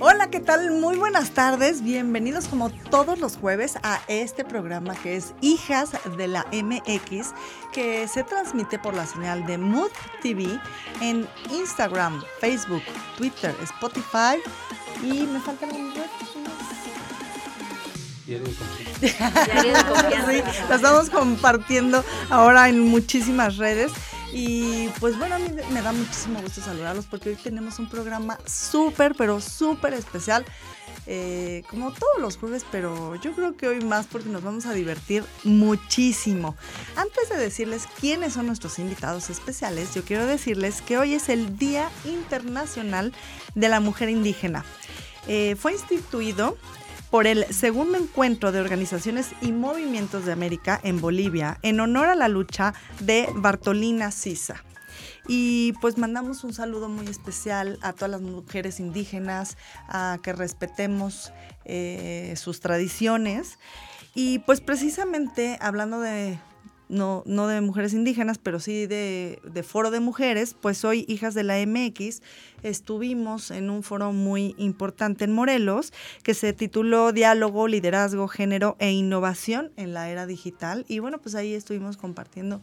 Hola, ¿qué tal? Muy buenas tardes. Bienvenidos como todos los jueves a este programa que es Hijas de la MX, que se transmite por la señal de Mood TV en Instagram, Facebook, Twitter, Spotify y me faltan un sí, lo estamos compartiendo ahora en muchísimas redes. Y pues bueno, a mí me da muchísimo gusto saludarlos porque hoy tenemos un programa súper, pero súper especial. Eh, como todos los jueves, pero yo creo que hoy más porque nos vamos a divertir muchísimo. Antes de decirles quiénes son nuestros invitados especiales, yo quiero decirles que hoy es el Día Internacional de la Mujer Indígena. Eh, fue instituido por el segundo encuentro de organizaciones y movimientos de América en Bolivia en honor a la lucha de Bartolina Sisa. Y pues mandamos un saludo muy especial a todas las mujeres indígenas, a que respetemos eh, sus tradiciones. Y pues precisamente hablando de no, no de mujeres indígenas, pero sí de, foro de mujeres, pues hoy hijas de la MX estuvimos en un foro muy importante en Morelos que se tituló Diálogo, Liderazgo, Género e Innovación en la Era Digital. Y bueno, pues ahí estuvimos compartiendo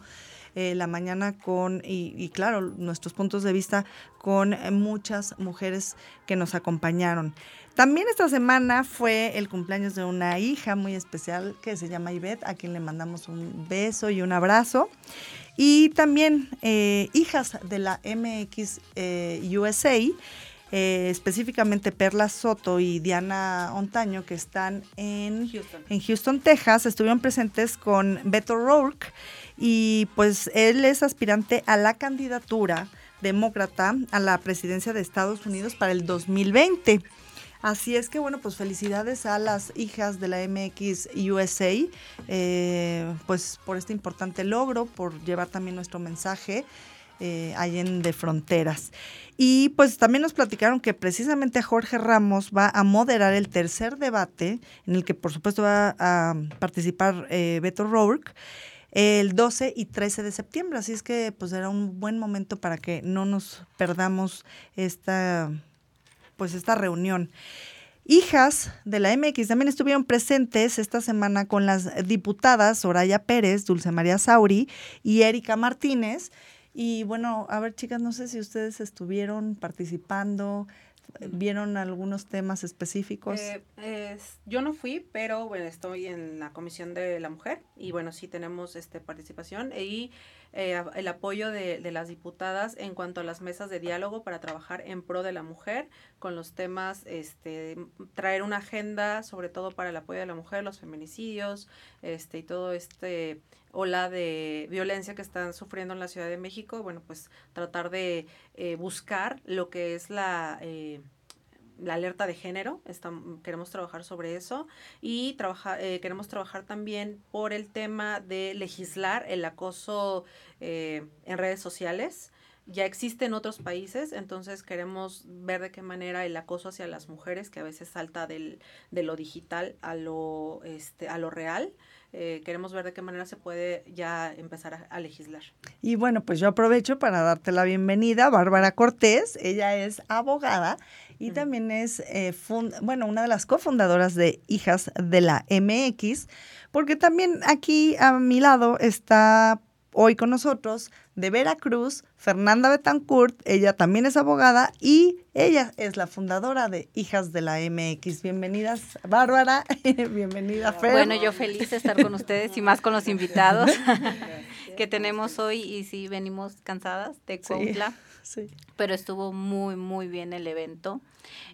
eh, la mañana con, y, y, claro, nuestros puntos de vista con muchas mujeres que nos acompañaron. También esta semana fue el cumpleaños de una hija muy especial que se llama Ivette, a quien le mandamos un beso y un abrazo. Y también eh, hijas de la MX eh, USA, eh, específicamente Perla Soto y Diana Ontaño, que están en Houston. en Houston, Texas, estuvieron presentes con Beto Rourke y pues él es aspirante a la candidatura demócrata a la presidencia de Estados Unidos para el 2020. Así es que bueno, pues felicidades a las hijas de la MX USA, eh, pues por este importante logro, por llevar también nuestro mensaje eh, ahí en De Fronteras. Y pues también nos platicaron que precisamente Jorge Ramos va a moderar el tercer debate, en el que por supuesto va a participar eh, Beto Rourke el 12 y 13 de septiembre. Así es que pues era un buen momento para que no nos perdamos esta pues esta reunión. Hijas de la MX también estuvieron presentes esta semana con las diputadas Soraya Pérez, Dulce María Sauri y Erika Martínez. Y bueno, a ver chicas, no sé si ustedes estuvieron participando, ¿Vieron algunos temas específicos? Eh, yo no fui, pero bueno, estoy en la Comisión de la Mujer y bueno, sí tenemos este participación y eh, el apoyo de, de, las diputadas en cuanto a las mesas de diálogo para trabajar en pro de la mujer con los temas, este, traer una agenda sobre todo para el apoyo de la mujer, los feminicidios, este, y todo este ola de violencia que están sufriendo en la Ciudad de México, bueno, pues tratar de eh, buscar lo que es la... Eh, la alerta de género, queremos trabajar sobre eso y trabajar, eh, queremos trabajar también por el tema de legislar el acoso en redes sociales. Ya existe en otros países, entonces queremos ver de qué manera el acoso hacia las mujeres, que a veces salta del, de lo digital a lo, este, a lo real, eh, queremos ver de qué manera se puede ya empezar a, legislar. Y bueno, pues yo aprovecho para darte la bienvenida, Bárbara Cortés. Ella es abogada y también es, eh, bueno, una de las cofundadoras de Hijas de la MX, porque también aquí a mi lado está hoy con nosotros de Veracruz, Fernanda Betancourt, ella también es abogada y ella es la fundadora de Hijas de la MX. Bienvenidas, Bárbara, bienvenida, Fer. Bueno, yo feliz de estar con ustedes y más con los invitados que tenemos hoy y sí venimos cansadas de Cuautla. Pero estuvo muy, muy bien el evento,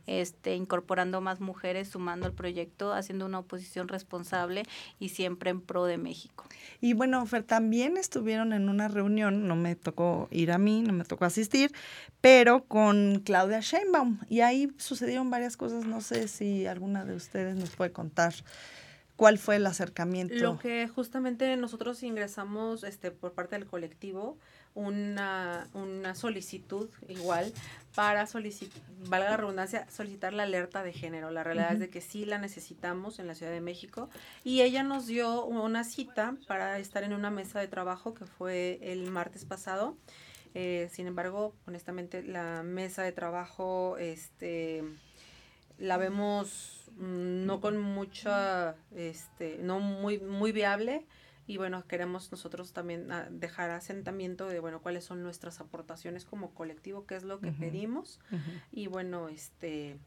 este, incorporando más mujeres, sumando al proyecto, haciendo una oposición responsable y siempre en pro de México. Y bueno, Fer, también estuvieron en una reunión, no me tocó ir a mí, no me tocó asistir, pero con Claudia Sheinbaum. Y ahí sucedieron varias cosas, no sé si alguna de ustedes nos puede contar cuál fue el acercamiento. Lo que justamente nosotros ingresamos este, por parte del colectivo una, una solicitud igual para solicitar, valga la redundancia, solicitar la alerta de género. La realidad es de que sí la necesitamos en la Ciudad de México y ella nos dio una cita para estar en una mesa de trabajo que fue el martes pasado. Eh, sin embargo, honestamente, la mesa de trabajo, este la vemos mm, no con mucha, este, no muy, muy viable. Y bueno, queremos nosotros también ah, dejar asentamiento de, bueno, cuáles son nuestras aportaciones como colectivo, qué es lo que pedimos. Y bueno, este,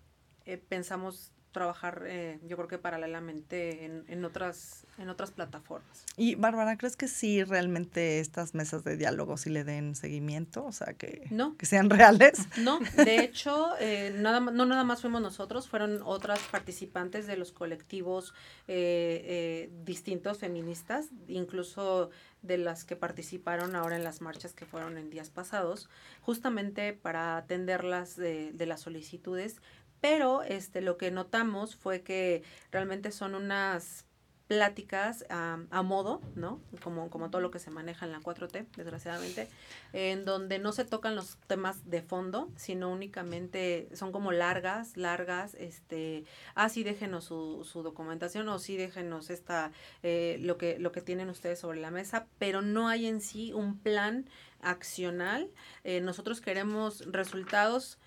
eh, pensamos trabajar, eh, yo creo que paralelamente en, en, otras, en otras plataformas. Y Bárbara, ¿crees que sí realmente estas mesas de diálogo sí le den seguimiento? O sea, que, no. que sean reales. No, de hecho, eh, nada, no nada más fuimos nosotros, fueron otras participantes de los colectivos eh, distintos feministas, incluso de las que participaron ahora en las marchas que fueron en días pasados, justamente para atenderlas de, de las solicitudes, pero este, lo que notamos fue que realmente son unas pláticas a modo, ¿no? Como, como todo lo que se maneja en la 4T, desgraciadamente, en donde no se tocan los temas de fondo, sino únicamente son como largas, largas, este, ah, sí, déjenos su, su documentación o sí, déjenos esta, eh, lo, que, lo que tienen ustedes sobre la mesa, pero no hay en sí un plan accional. Eh, nosotros queremos resultados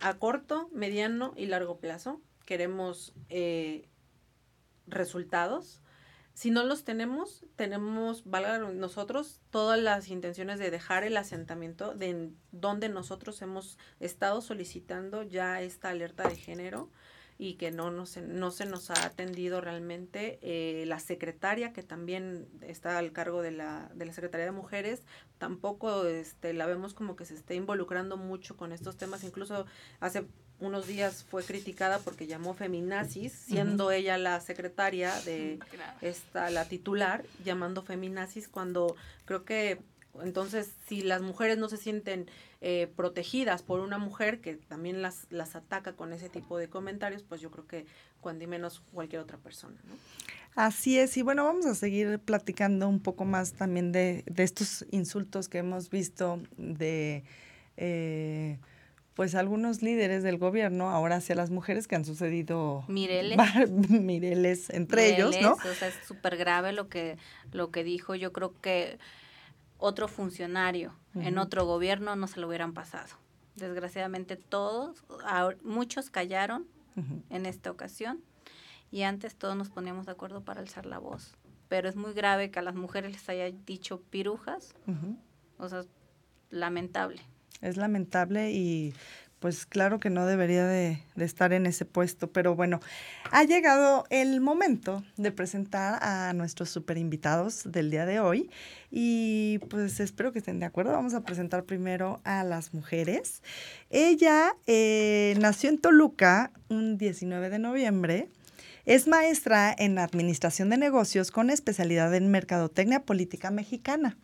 a corto, mediano y largo plazo. Queremos eh, resultados. Si no los tenemos, tenemos, valga nosotros, todas las intenciones de dejar el asentamiento de donde nosotros hemos estado solicitando ya esta alerta de género y que no, no, se, no se nos ha atendido realmente. Eh, la secretaria, que también está al cargo de la, de la Secretaría de Mujeres, tampoco este, la vemos como que se esté involucrando mucho con estos temas. Incluso hace unos días fue criticada porque llamó feminazis, siendo ella la secretaria de esta, la titular, llamando feminazis cuando creo que entonces, si las mujeres no se sienten eh, protegidas por una mujer que también las, las ataca con ese tipo de comentarios, pues yo creo que cuando y menos cualquier otra persona. ¿no? Así es, y bueno, vamos a seguir platicando un poco más también de, de estos insultos que hemos visto de... Eh, pues algunos líderes del gobierno ahora hacia las mujeres que han sucedido Mireles, Mireles entre ellos, ¿no? O sea, es súper grave lo que lo que dijo. Yo creo que otro funcionario en otro gobierno no se lo hubieran pasado. Desgraciadamente todos, muchos callaron en esta ocasión y antes todos nos poníamos de acuerdo para alzar la voz. Pero es muy grave que a las mujeres les haya dicho pirujas. O sea, lamentable. Es lamentable y pues claro que no debería de, estar en ese puesto, pero bueno, ha llegado el momento de presentar a nuestros super invitados del día de hoy y pues espero que estén de acuerdo. Vamos a presentar primero a las mujeres. Ella eh, nació en Toluca un 19 de noviembre. Es maestra en Administración de Negocios con especialidad en Mercadotecnia Política Mexicana.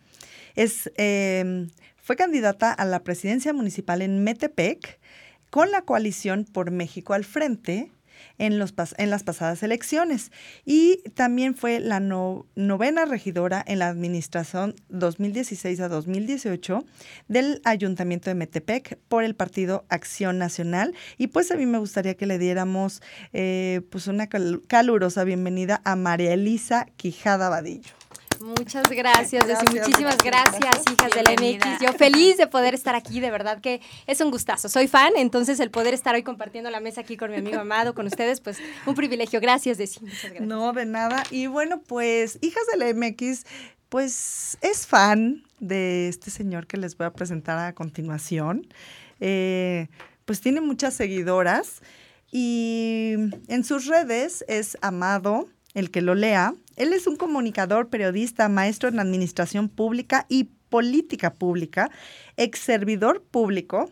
Es, em, fue candidata a la presidencia municipal en Metepec con la coalición por México al frente en, los, en las pasadas elecciones y también fue la novena regidora en la administración 2016 a 2018 del Ayuntamiento de Metepec por el Partido Acción Nacional y pues a mí me gustaría que le diéramos eh, pues una calurosa bienvenida a María Elisa Quijada Vadillo. Muchas gracias, muchísimas gracias, hijas de la MX. Yo feliz de poder estar aquí, de verdad que es un gustazo. Soy fan, entonces el poder estar hoy compartiendo la mesa aquí con mi amigo amado, con ustedes, pues un privilegio. Gracias, Desi. Muchas gracias. No, de nada. Y bueno, pues, hijas de la MX, pues es fan de este señor que les voy a presentar a continuación. Eh, pues tiene muchas seguidoras y en sus redes es amado el que lo lea. Él es un comunicador, periodista, maestro en administración pública y política pública, ex servidor público,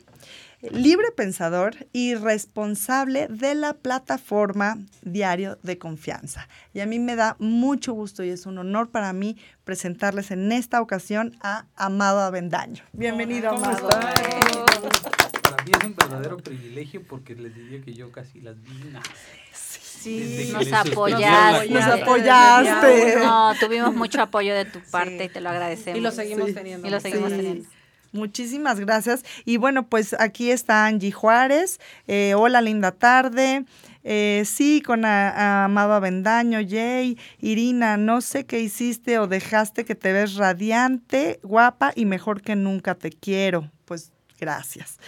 libre pensador y responsable de la plataforma Diario de Confianza. Y a mí me da mucho gusto y es un honor para mí presentarles en esta ocasión a Amado Avendaño. Bienvenido, Amado. Para mí es un verdadero privilegio porque les diría que yo casi las vi Sí, nos apoyaste. Nos apoyaste. No, tuvimos mucho apoyo de tu parte y te lo agradecemos. Y lo seguimos teniendo. Y lo seguimos teniendo. Muchísimas gracias. Y bueno, pues aquí está Angie Juárez. Eh, hola, linda tarde. Eh, sí, con Amado Avendaño, Jay, Irina, no sé qué hiciste o dejaste que te ves radiante, guapa y mejor que nunca te quiero. Gracias.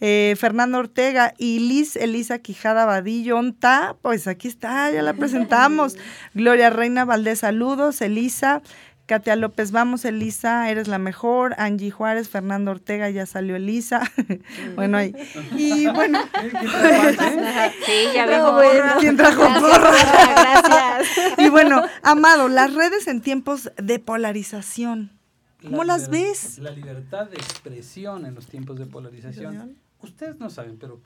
Eh, Fernando Ortega y Liz Elisa Quijada Vadillo, ¿onta? Pues aquí está, ya la presentamos. Gloria Reina Valdés, saludos. Elisa, Katia López, vamos, Elisa, eres la mejor. Angie Juárez, Fernando Ortega, ya salió Elisa. bueno, ahí. Y bueno. sí, ya veo. ¿Quién trajo Gracias, gracias. y bueno, Amado, las redes en tiempos de polarización. ¿Cómo las ves? La libertad de expresión en los tiempos de polarización. Ustedes no saben, pero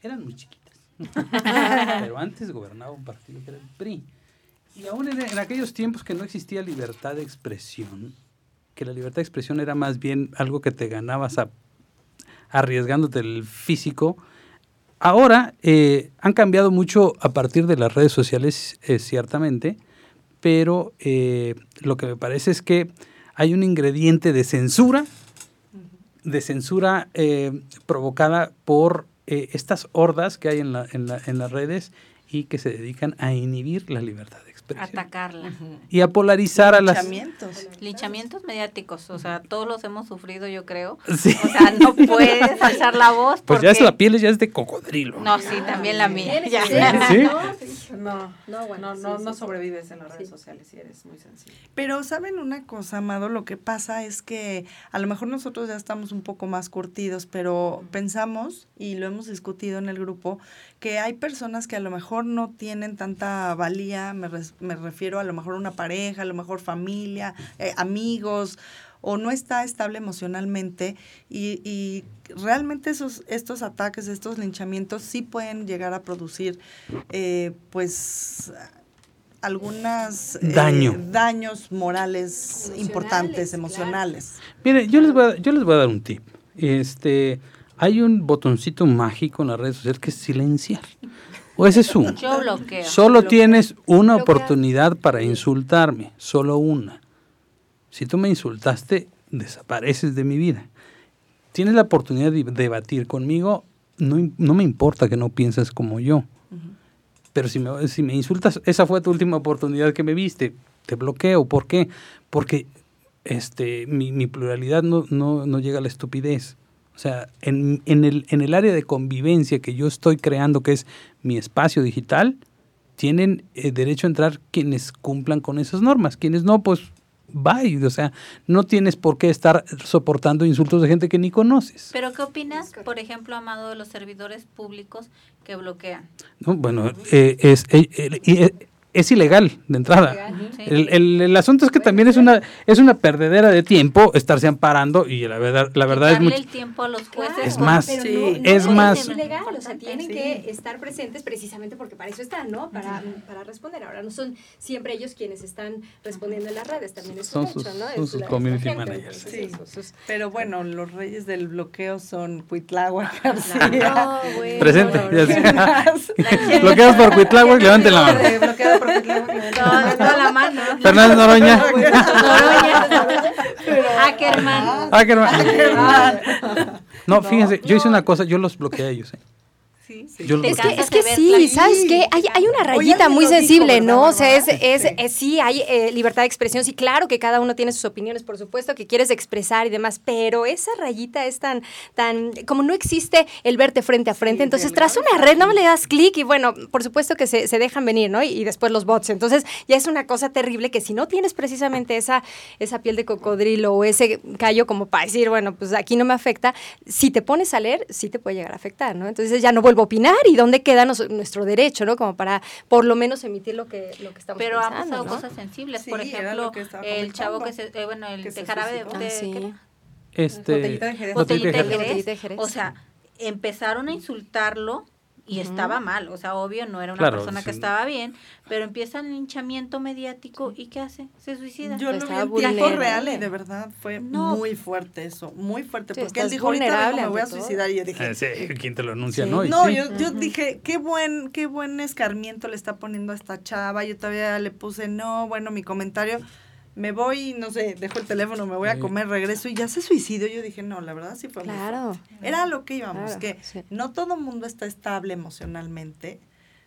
eran muy chiquitas. pero antes gobernaba un partido que era el PRI. Y aún en, aquellos tiempos que no existía libertad de expresión, que la libertad de expresión era más bien algo que te ganabas arriesgándote el físico, ahora eh, han cambiado mucho a partir de las redes sociales, eh, ciertamente, pero eh, lo que me parece es que hay un ingrediente de censura, de censura provocada por estas hordas que hay en, la, en, la, en las redes y que se dedican a inhibir la libertad de Atacarla. Y a polarizar a las... Linchamientos. Linchamientos mediáticos, o sea, todos los hemos sufrido, yo creo. O sea, no puedes alzar la voz. Pues ya es la piel, ya es de cocodrilo. No, sí, también la mía. No, no, bueno, no, no, sobrevives en las redes sociales y eres muy sencillo. Pero, ¿saben una cosa, Amado? Lo que pasa es que a lo mejor nosotros ya estamos un poco más curtidos, pero pensamos, y lo hemos discutido en el grupo, que hay personas que a lo mejor no tienen tanta valía, me, me refiero a lo mejor una pareja, a lo mejor familia, eh, amigos, o no está estable emocionalmente y, y, realmente esos, estos ataques, estos linchamientos sí pueden llegar a producir eh, pues algunas eh, Daño. daños morales importantes, emocionales. Mire, yo les voy a, yo les voy a dar un tip. Este, hay un botoncito mágico en las redes sociales que es silenciar. O ese es uno. Yo bloqueo. Solo tienes una oportunidad para insultarme, solo una. Si tú me insultaste, desapareces de mi vida. Tienes la oportunidad de debatir conmigo, no, no me importa que no pienses como yo. Pero si me, si me insultas, esa fue tu última oportunidad que me viste, te bloqueo. ¿Por qué? Porque este, mi, mi pluralidad no, no, no llega a la estupidez. O sea, en, en, el, en el área de convivencia que yo estoy creando, que es mi espacio digital, tienen eh, derecho a entrar quienes cumplan con esas normas. Quienes no, pues bye. O sea, no tienes por qué estar soportando insultos de gente que ni conoces. Pero ¿qué opinas, por ejemplo, Amado, de los servidores públicos que bloquean? No, bueno, eh, es, eh, es ilegal de entrada. el, el, el, asunto es que también es una es una perdedera de tiempo estarse amparando y la verdad la verdad es mucho el tiempo a los jueces es más es más es ilegal, o sea, tienen que estar presentes precisamente porque para eso están, ¿no? Para, para responder. Ahora no son siempre ellos quienes están respondiendo en las redes, también es son sus, hecho, ¿no? Son sus community managers. Sí. Pero bueno, los reyes del bloqueo son Cuitláhuac García. No, bueno. Presente. Bloqueados por Cuitláhuac, levanten la mano. Toda la mano. Fernando Noroña. Noroña. Ackerman. Ackerman. No, fíjense, yo hice una cosa, yo los bloqueé a ellos. ¿eh? Es, que, es que sí, ¿sabes qué? Hay, hay una rayita muy sensible, ¿no? O sea, es, es, es sí, hay eh, libertad de expresión, sí, claro que cada uno tiene sus opiniones, por supuesto, que quieres expresar y demás, pero esa rayita es tan, tan, como no existe el verte frente a frente, entonces tras una red no le das clic y bueno, por supuesto que se, se dejan venir, ¿no? Y, y, después los bots, entonces ya es una cosa terrible que si no tienes precisamente esa, esa piel de cocodrilo o ese callo como para decir, bueno, pues aquí no me afecta, si te pones a leer, sí te puede llegar a afectar, ¿no? Entonces ya no vuelvo opinar y dónde queda nuestro derecho, ¿no? Como para por lo menos emitir lo que, lo que estamos Pero pensando. han pasado cosas sensibles, por ejemplo, el chavo que se, eh, bueno, el de jarabe de, de, sí. este, botellita de Jerez. Botellita de Jerez. O sea, empezaron a insultarlo y estaba mal, o sea, obvio, no era una claro, persona sí. que estaba bien, pero empieza el linchamiento mediático y ¿qué hace? Se suicida. Yo lo vi en tiempo real y de verdad fue no. muy fuerte eso, muy fuerte, sí, porque él dijo, ahorita me voy a suicidar y yo dije... Eh, sí, ¿quién te lo anuncia, sí. no? no, yo, yo dije, qué buen, qué buen escarmiento le está poniendo a esta chava, yo todavía le puse, no, bueno, mi comentario me voy, no sé, dejo el teléfono, me voy a comer, regreso y ya se suicidó. Yo dije, no, la verdad sí fue claro. muy. Era lo que íbamos, claro, que sí. no todo el mundo está estable emocionalmente,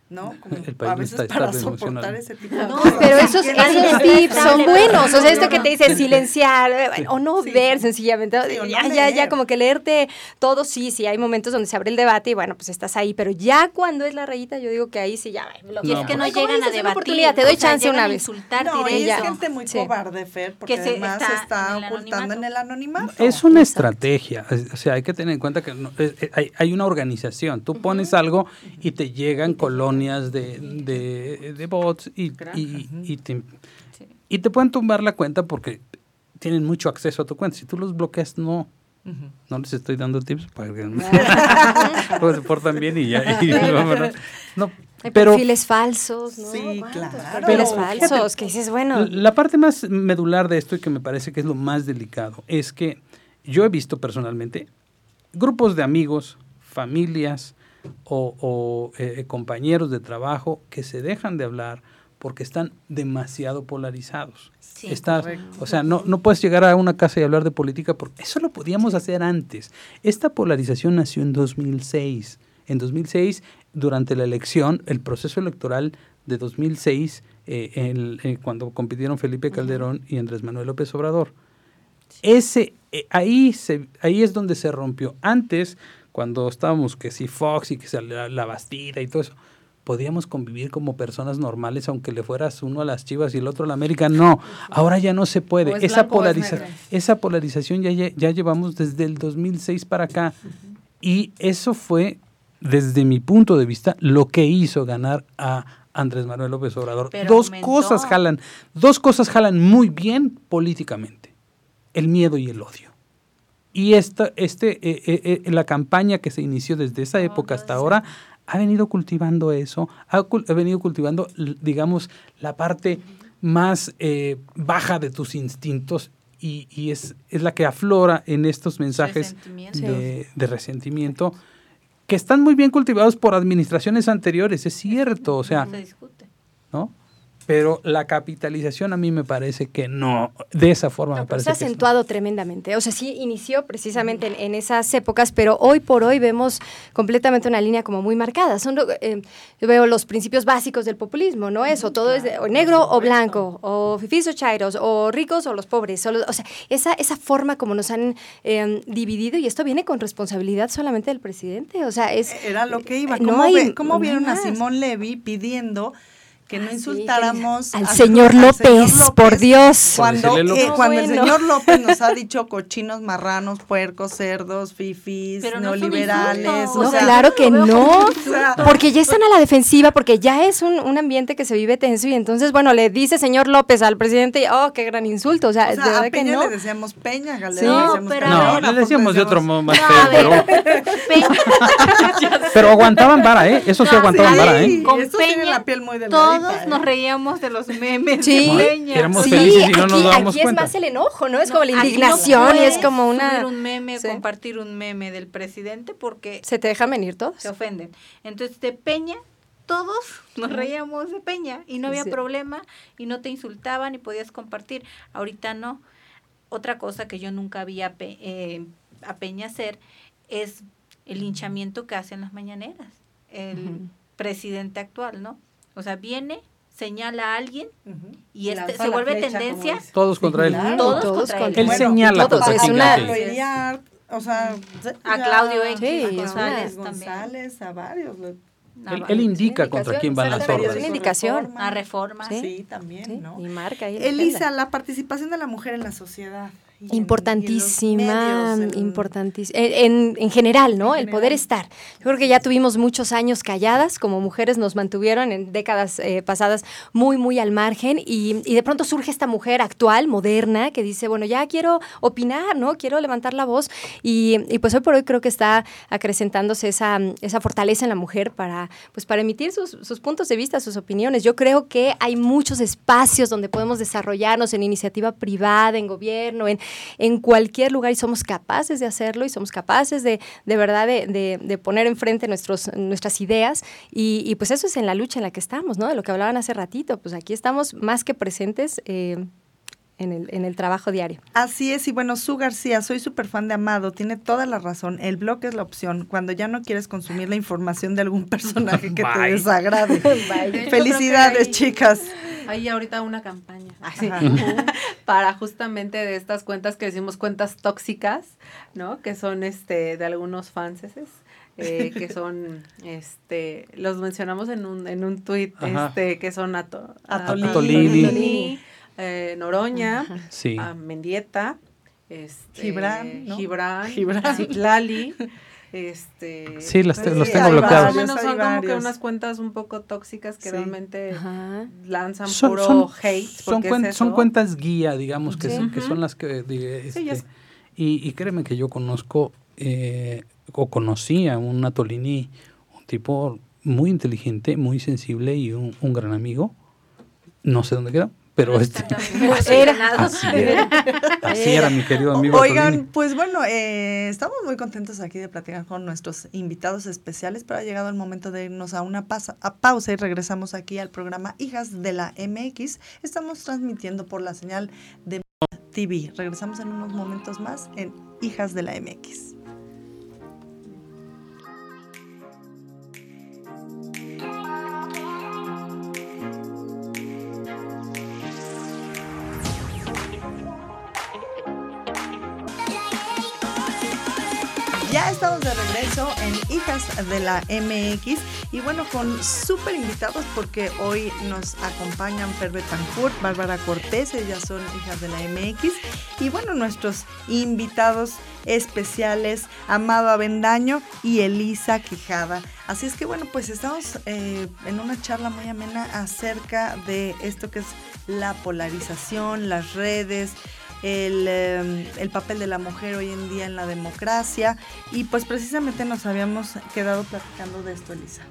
¿no? Como a veces para soportar ese tipo de no, Pero esos, esos tips son buenos, o sea, esto que te dice silenciar eh, o no ver sencillamente, ya, ya, ya como que leerte todo, sí, sí, hay momentos donde se abre el debate y bueno, pues estás ahí, pero ya cuando es la rayita, yo digo que ahí sí ya. y es que no llegan a debatir. Te doy chance una vez. Insultar no, y es gente muy cobarde, Fer, porque además se está, ocultando en el anonimato. Es una estrategia, o sea, hay que tener en cuenta que hay, hay, una organización, tú pones algo y te llegan colonias de, de, bots y, y, te, y te pueden tumbar la cuenta porque tienen mucho acceso a tu cuenta. Si tú los bloqueas, no. No les estoy dando tips para que se portan bien y ya. no, pero, perfiles falsos, ¿no? Sí, claro. Perfiles falsos, que dices, bueno. La parte más medular de esto y que me parece que es lo más delicado es que yo he visto personalmente grupos de amigos, familias, o, eh, compañeros de trabajo que se dejan de hablar porque están demasiado polarizados. o sea, no, no puedes llegar a una casa y hablar de política porque eso lo podíamos hacer antes. Esta polarización nació en 2006. En 2006, durante la elección, el proceso electoral de 2006, eh, eh, cuando compitieron Felipe Calderón y Andrés Manuel López Obrador. Ese, ahí, se, ahí es donde se rompió. Antes, cuando estábamos que si Fox y que se la, Bastida y todo eso, podíamos convivir como personas normales aunque le fueras uno a las Chivas y el otro a la América. No, ahora ya no se puede. Esa, polariza esa polarización ya, ya llevamos desde el 2006 para acá. Y eso fue, desde mi punto de vista, lo que hizo ganar a Andrés Manuel López Obrador. dos cosas jalan, dos cosas jalan muy bien políticamente. El miedo y el odio. Y esta, este, eh, eh, eh, la campaña que se inició desde esa época hasta ahora ha venido cultivando eso, ha, venido cultivando, digamos, la parte más baja de tus instintos y, y, es, es la que aflora en estos mensajes de, de, resentimiento que están muy bien cultivados por administraciones anteriores, es cierto, o sea, ¿no? Pero la capitalización a mí me parece que no, de esa forma me parece. Se ha acentuado tremendamente. O sea, sí inició precisamente en, esas épocas, pero hoy por hoy vemos completamente una línea como muy marcada. Son, eh, yo veo los principios básicos del populismo, ¿no? Eso, todo es o negro o blanco, o fifis o chairos, o ricos o los pobres. O, sea, esa, esa forma como nos han em, dividido, y esto viene con responsabilidad solamente del presidente. O sea, es. Era lo que iba. ¿Cómo, ¿cómo vieron a Simón Levy pidiendo que no insultáramos al, señor, López, por Dios. Cuando, eh, cuando el señor López nos ha dicho cochinos, marranos, puercos, cerdos, fifis, neoliberales. No, claro que no, porque ya están a la defensiva, porque ya es un, un, ambiente que se vive tenso y entonces, bueno, le dice señor López al presidente, oh, qué gran insulto. O sea, o sea a Peña que no. le decíamos Peña, Galera, sí. pero no, le decíamos de otro modo más feo, pero... pero aguantaban vara, ¿eh? Eso sí aguantaban vara, ¿eh? Con Peña, la piel muy delgada todos nos reíamos de los memes. Sí, éramos felices y no nos dábamos aquí es más el enojo, ¿no? Es como la indignación y es como una... Subir un meme, compartir un meme del presidente porque... Se te dejan venir todos. Se ofenden. Entonces, de Peña, todos nos reíamos de Peña y no había problema y no te insultaban y podías compartir. Ahorita no. Otra cosa que yo nunca vi a, eh, Peña hacer es el linchamiento que hacen las mañaneras. El presidente actual, ¿no? O sea, viene, señala a alguien y este, se vuelve tendencia. Todos contra él. Todos, contra él. Él señala todos. Es una, o sea, a Claudio X, sí, González, González, a varios. Él, indica contra quién van las órdenes. Una indicación. A reforma. Sí, también, ¿no? Y marca ahí. Elisa, la participación de la mujer en la sociedad. Importantísima, importantísima. En, en, general, ¿no? el poder estar. Yo creo que ya tuvimos muchos años calladas, como mujeres nos mantuvieron en décadas eh, pasadas muy, muy al margen y, y, de pronto surge esta mujer actual, moderna, que dice, bueno, ya quiero opinar, ¿no? Quiero levantar la voz y, y pues hoy por hoy creo que está acrecentándose esa, esa fortaleza en la mujer para, pues para emitir sus, sus puntos de vista, sus opiniones. Yo creo que hay muchos espacios donde podemos desarrollarnos en iniciativa privada, en gobierno, en, en cualquier lugar y somos capaces de hacerlo y somos capaces de, de verdad de, de, poner enfrente nuestros, nuestras ideas y, y, pues eso es en la lucha en la que estamos, ¿no? De lo que hablaban hace ratito, pues aquí estamos más que presentes. Eh, en el, en el trabajo diario. Así es, y bueno, Su García, soy súper fan de Amado, tiene toda la razón. El blog es la opción cuando ya no quieres consumir la información de algún personaje que te desagrade. Felicidades, chicas. Hay ahorita una campaña para justamente de estas cuentas que decimos cuentas tóxicas, ¿no? Que son este de algunos fanses. Eh, que son, este, los mencionamos en un, en un tuit, este, que son Ato, Atolini, eh, Noroña, Mendieta, este, Gibran, ¿no? Gibran, Gibran. Citlali, este sí los, los tengo bloqueados. menos son como que unas cuentas un poco tóxicas que realmente lanzan puro hate son, son cuentas guía digamos que, son, que son las que este, y, y créeme que yo conozco eh, o conocí a un Atolini un tipo muy inteligente muy sensible y un, un gran amigo. No sé dónde quedó pero este así era, así, era, mi querido amigo. Oigan, pues bueno, eh, estamos muy contentos aquí de platicar con nuestros invitados especiales, pero ha llegado el momento de irnos a una a pausa y regresamos aquí al programa Hijas de la MX. Estamos transmitiendo por la señal de TV. Regresamos en unos momentos más en Hijas de la MX. Estamos de regreso en Hijas de la MX y bueno, con súper invitados porque hoy nos acompañan Per Betancourt, Bárbara Cortés, ellas son Hijas de la MX y bueno, nuestros invitados especiales, Amado Avendaño y Elisa Quijada. Así es que bueno, pues estamos eh, en una charla muy amena acerca de esto que es la polarización, las redes, Em, el, papel de la mujer hoy en día en la democracia. Y pues precisamente nos habíamos quedado platicando de esto, Elisa.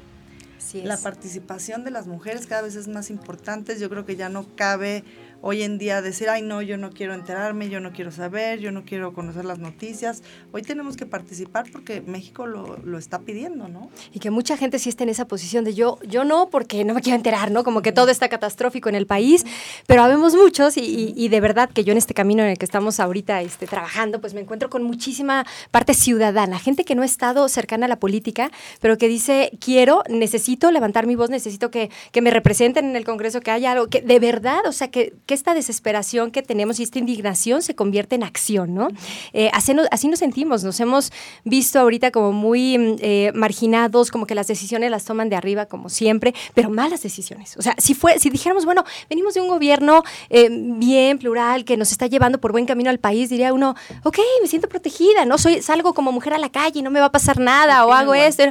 La participación de las mujeres cada vez es más importante, yo creo que ya no cabe hoy en día decir, ay no, yo no quiero enterarme, yo no quiero saber, yo no quiero conocer las noticias. Hoy tenemos que participar porque México lo, lo está pidiendo, ¿no? Y que mucha gente sí está en esa posición de yo, yo no, porque no me quiero enterar, ¿no? Como que todo está catastrófico en el país, pero habemos muchos y, de verdad que yo en este camino en el que estamos ahorita este, trabajando, pues me encuentro con muchísima parte ciudadana, gente que no ha estado cercana a la política, pero que dice, quiero, necesito levantar mi voz, necesito que, que me representen en el Congreso, que haya algo, que de verdad, o sea, que esta desesperación que tenemos y esta indignación se convierte en acción, ¿no? Eh, así, nos, así, nos, sentimos, nos hemos visto ahorita como muy mm, eh, marginados, como que las decisiones las toman de arriba, como siempre, pero malas decisiones. O sea, si, fue, si dijéramos, bueno, venimos de un gobierno eh, bien, plural, que nos está llevando por buen camino al país, diría uno, ok, me siento protegida, ¿no? Soy, salgo como mujer a la calle y no me va a pasar nada, o hago esto.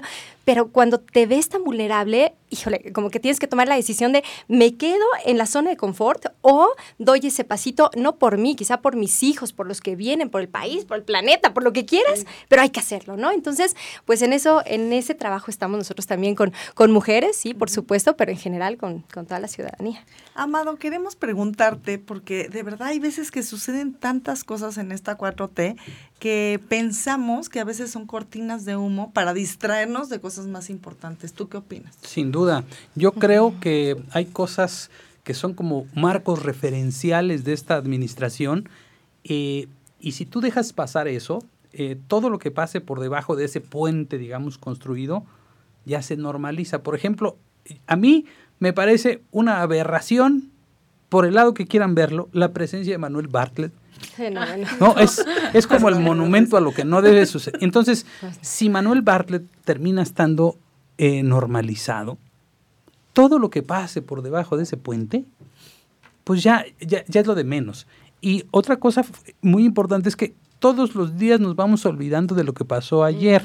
Pero cuando te ves tan vulnerable, híjole, como que tienes que tomar la decisión de me quedo en la zona de confort o doy ese pasito, no por mí, quizá por mis hijos, por los que vienen, por el país, por el planeta, por lo que quieras, pero hay que hacerlo, ¿no? Entonces, pues en eso, en ese trabajo estamos nosotros también con, con mujeres, sí, por supuesto, pero en general con, con toda la ciudadanía. Amado, queremos preguntarte, porque de verdad hay veces que suceden tantas cosas en esta 4T que pensamos que a veces son cortinas de humo para distraernos de cosas más importantes. ¿Tú qué opinas? Sin duda. Yo creo que hay cosas que son como marcos referenciales de esta administración eh, y si tú dejas pasar eso, eh, todo lo que pase por debajo de ese puente, digamos, construido, ya se normaliza. Por ejemplo, a mí me parece una aberración, por el lado que quieran verlo, la presencia de Manuel Bartlett no, es, es como el monumento a lo que no debe suceder. Entonces, si Manuel Bartlett termina estando eh, normalizado, todo lo que pase por debajo de ese puente, pues ya, ya, ya es lo de menos. Y otra cosa muy importante es que todos los días nos vamos olvidando de lo que pasó ayer.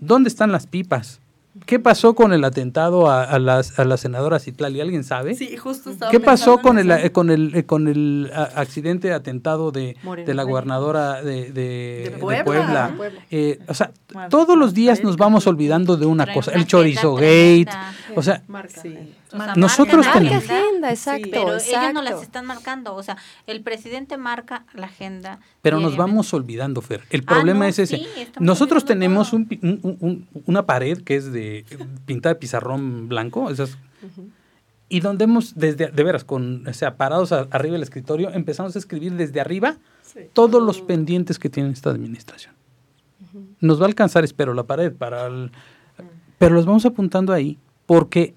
¿Dónde están las pipas? ¿Qué pasó con el atentado a, a, la, a la senadora Citlali? ¿Alguien sabe? Sí, justo estaba ¿Qué pasó con el, eh, con el, eh, con el accidente atentado de, de la gobernadora de, de, Puebla? Eh, o sea, todos los días nos vamos olvidando de una cosa. El chorizo gate. O sea, nosotros tenemos. agenda, exacto. pero ellos no las están marcando. O sea, el presidente marca la agenda. Pero nos vamos olvidando, Fer. El problema ah, es ese. nosotros tenemos un, una pared que es de pintada de pizarrón blanco. Esas, y donde hemos, desde, de veras, con, o sea, parados arriba del escritorio, empezamos a escribir desde arriba todos los pendientes que tiene esta administración. Nos va a alcanzar, espero, la pared para el, pero los vamos apuntando ahí porque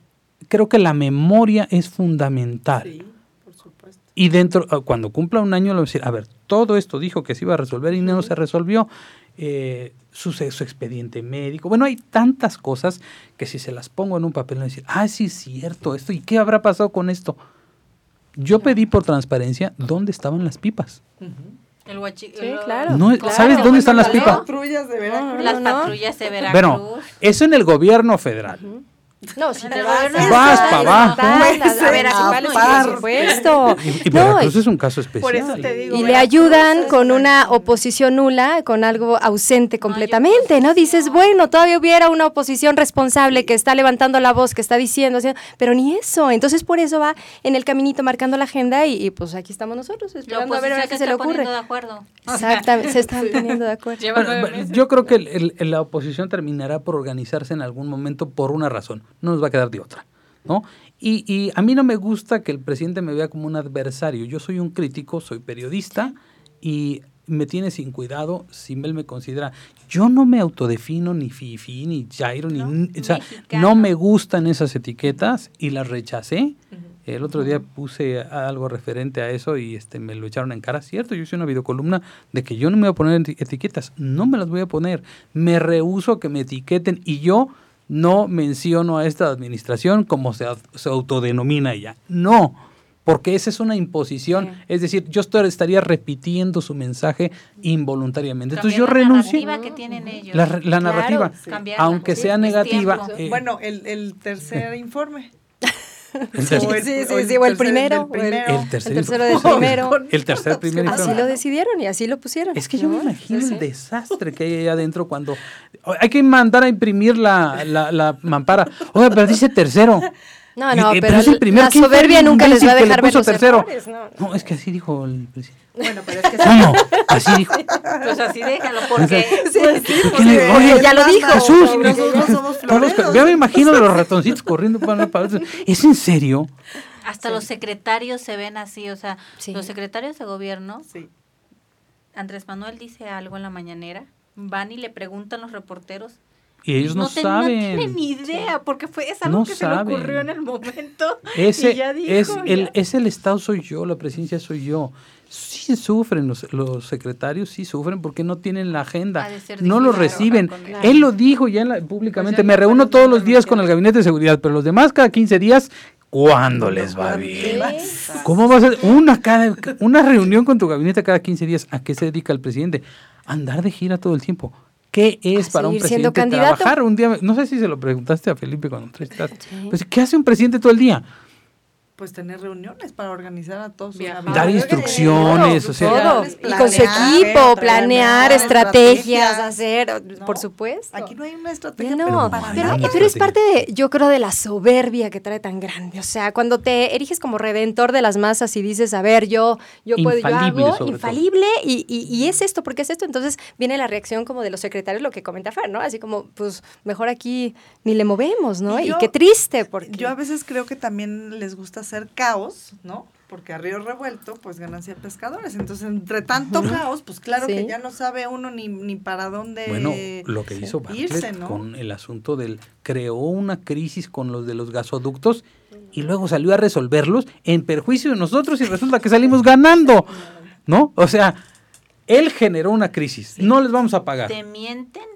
creo que la memoria es fundamental. Sí, por supuesto. Y dentro, ah, cuando cumpla un año, le voy a decir, a ver, todo esto dijo que se iba a resolver y no se resolvió. Eh, su, su, expediente médico. Bueno, hay tantas cosas que si se las pongo en un papel, me decir, ah, sí es cierto, esto, ¿y qué habrá pasado con esto? Yo pedí por transparencia dónde estaban las pipas. El sí, claro, ¿Sabes dónde están las pipas? Las patrullas de Veracruz. Las patrullas de Veracruz. Bueno, eso en el gobierno federal. No, si te vas, vas para abajo. A ver, por supuesto. Y, Veracruz es un caso especial. y le ayudan con una oposición nula, con algo ausente completamente, ¿no? Dices, bueno, todavía hubiera una oposición responsable que está levantando la voz, que está diciendo, pero ni eso. Entonces, por eso va en el caminito marcando la agenda y, pues aquí estamos nosotros, esperando a ver a qué se le ocurre. De acuerdo. Exactamente, se están poniendo de acuerdo. yo creo que la oposición terminará por organizarse en algún momento por una razón no nos va a quedar de otra. ¿no? Y, y, a mí no me gusta que el presidente me vea como un adversario. Yo soy un crítico, soy periodista y me tiene sin cuidado si él me considera. Yo no me autodefino ni Fifi, ni Jairo, ni. O sea, no me gustan esas etiquetas y las rechacé. El otro día puse algo referente a eso y este me lo echaron en cara. Cierto, yo hice una videocolumna de que yo no me voy a poner etiquetas. No me las voy a poner. Me rehuso a que me etiqueten y yo no menciono a esta administración como se, autodenomina ella. No, porque esa es una imposición. Es decir, yo estaría repitiendo su mensaje involuntariamente. Entonces yo renuncio. La narrativa que tienen ellos. La, narrativa, aunque sea negativa. Eh, bueno, el, el tercer informe. El sí, sí, sí, o el primero, el, tercero del primero. El tercer primero. Así lo decidieron y así lo pusieron. Es que yo me imagino el desastre que hay ahí adentro cuando hay que mandar a imprimir la, la, la mampara. Oye, pero dice tercero. No, no, pero, la soberbia nunca les va a dejar ver los tercero. no. es que así dijo el presidente. Bueno, pero es que... No, no, así dijo. Pues así déjalo, porque... Sí, sí, Oye, ya lo dijo. Jesús, nosotros somos floreros. Yo me imagino de los ratoncitos corriendo para, para ¿Es en serio? Hasta los secretarios se ven así, o sea, los secretarios de gobierno... Sí. Andrés Manuel dice algo en la mañanera, van y le preguntan los reporteros y ellos no, saben. No tienen ni idea, porque fue es algo que se le ocurrió en el momento. Ese y ya dijo, es, el, es el Estado soy yo, la presidencia soy yo. Sí sufren los, los secretarios, sí sufren porque no tienen la agenda, no lo reciben. Él lo dijo ya públicamente, pues me reúno todos los días con el gabinete de seguridad, pero los demás cada 15 días ¿Cuándo les va bien? ¿Cómo va a una, cada, una reunión con tu gabinete cada 15 días? ¿A qué se dedica el presidente? Andar de gira todo el tiempo. ¿Qué es para un presidente trabajar un día? No sé si se lo preguntaste a Felipe cuando entrevistaste. Pues, ¿qué hace un presidente todo el día? Pues tener reuniones para organizar a todos dar instrucciones o sea y con su equipo planear estrategias hacer por supuesto. aquí no hay una estrategia no pero, pero, es parte de yo creo de la soberbia que trae tan grande. O sea cuando te eriges como redentor de las masas y dices a ver yo yo puedo yo hago infalible y, y, y, es esto porque es esto. Entonces viene la reacción como de los secretarios lo que comenta Fer no así como pues mejor aquí ni le movemos no y, qué triste porque yo a veces creo que también les gusta hacer caos, ¿no? Porque a río revuelto, pues ganancia de pescadores. Entonces, entre tanto caos, pues claro que ya no sabe uno ni, ni para dónde Bueno, lo que hizo Bartlett con el asunto del... Creó una crisis con los de los gasoductos y luego salió a resolverlos en perjuicio de nosotros y resulta que salimos ganando, ¿no? O sea, él generó una crisis. No les vamos a pagar. ¿Te mienten?